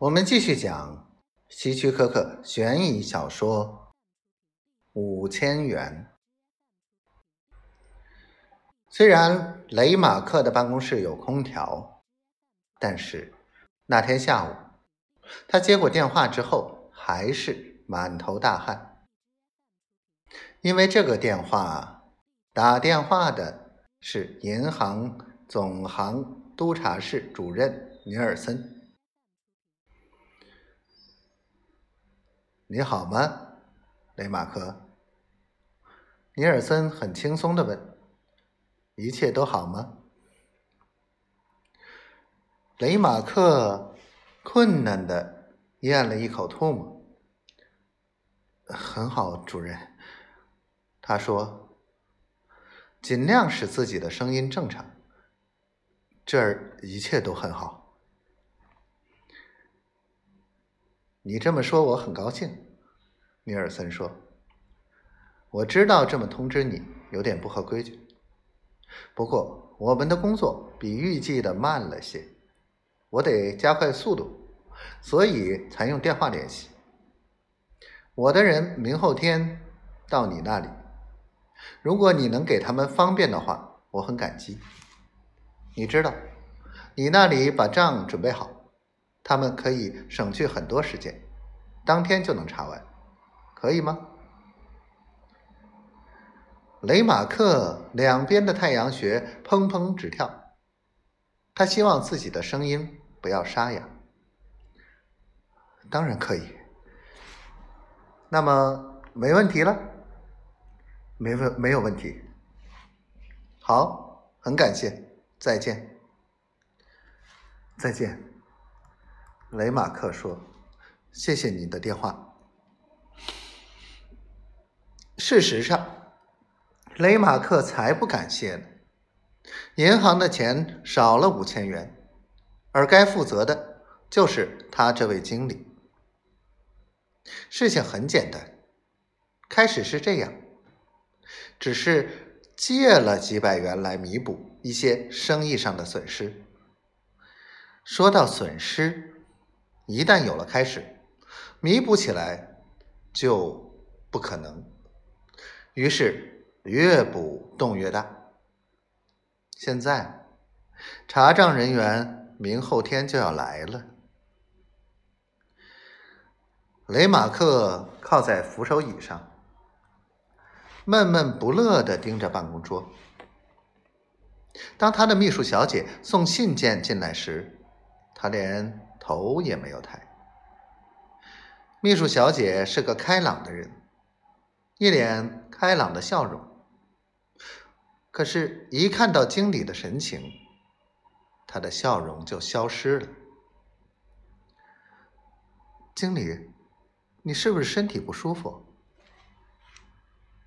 我们继续讲希区柯克悬疑小说《五千元》。虽然雷马克的办公室有空调，但是那天下午他接过电话之后还是满头大汗，因为这个电话打电话的是银行总行督察室主任尼尔森。你好吗，雷马克？尼尔森很轻松的问：“一切都好吗？”雷马克困难的咽了一口唾沫。很好，主任。他说：“尽量使自己的声音正常。这儿一切都很好。”你这么说，我很高兴。”尼尔森说，“我知道这么通知你有点不合规矩，不过我们的工作比预计的慢了些，我得加快速度，所以才用电话联系。我的人明后天到你那里，如果你能给他们方便的话，我很感激。你知道，你那里把账准备好。”他们可以省去很多时间，当天就能查完，可以吗？雷马克两边的太阳穴砰砰直跳，他希望自己的声音不要沙哑。当然可以。那么没问题了？没问没有问题。好，很感谢，再见。再见。雷马克说：“谢谢你的电话。”事实上，雷马克才不感谢呢。银行的钱少了五千元，而该负责的就是他这位经理。事情很简单，开始是这样，只是借了几百元来弥补一些生意上的损失。说到损失，一旦有了开始，弥补起来就不可能。于是越补洞越大。现在查账人员明后天就要来了。雷马克靠在扶手椅上，闷闷不乐的盯着办公桌。当他的秘书小姐送信件进来时，他连。头也没有抬。秘书小姐是个开朗的人，一脸开朗的笑容。可是，一看到经理的神情，她的笑容就消失了。经理，你是不是身体不舒服？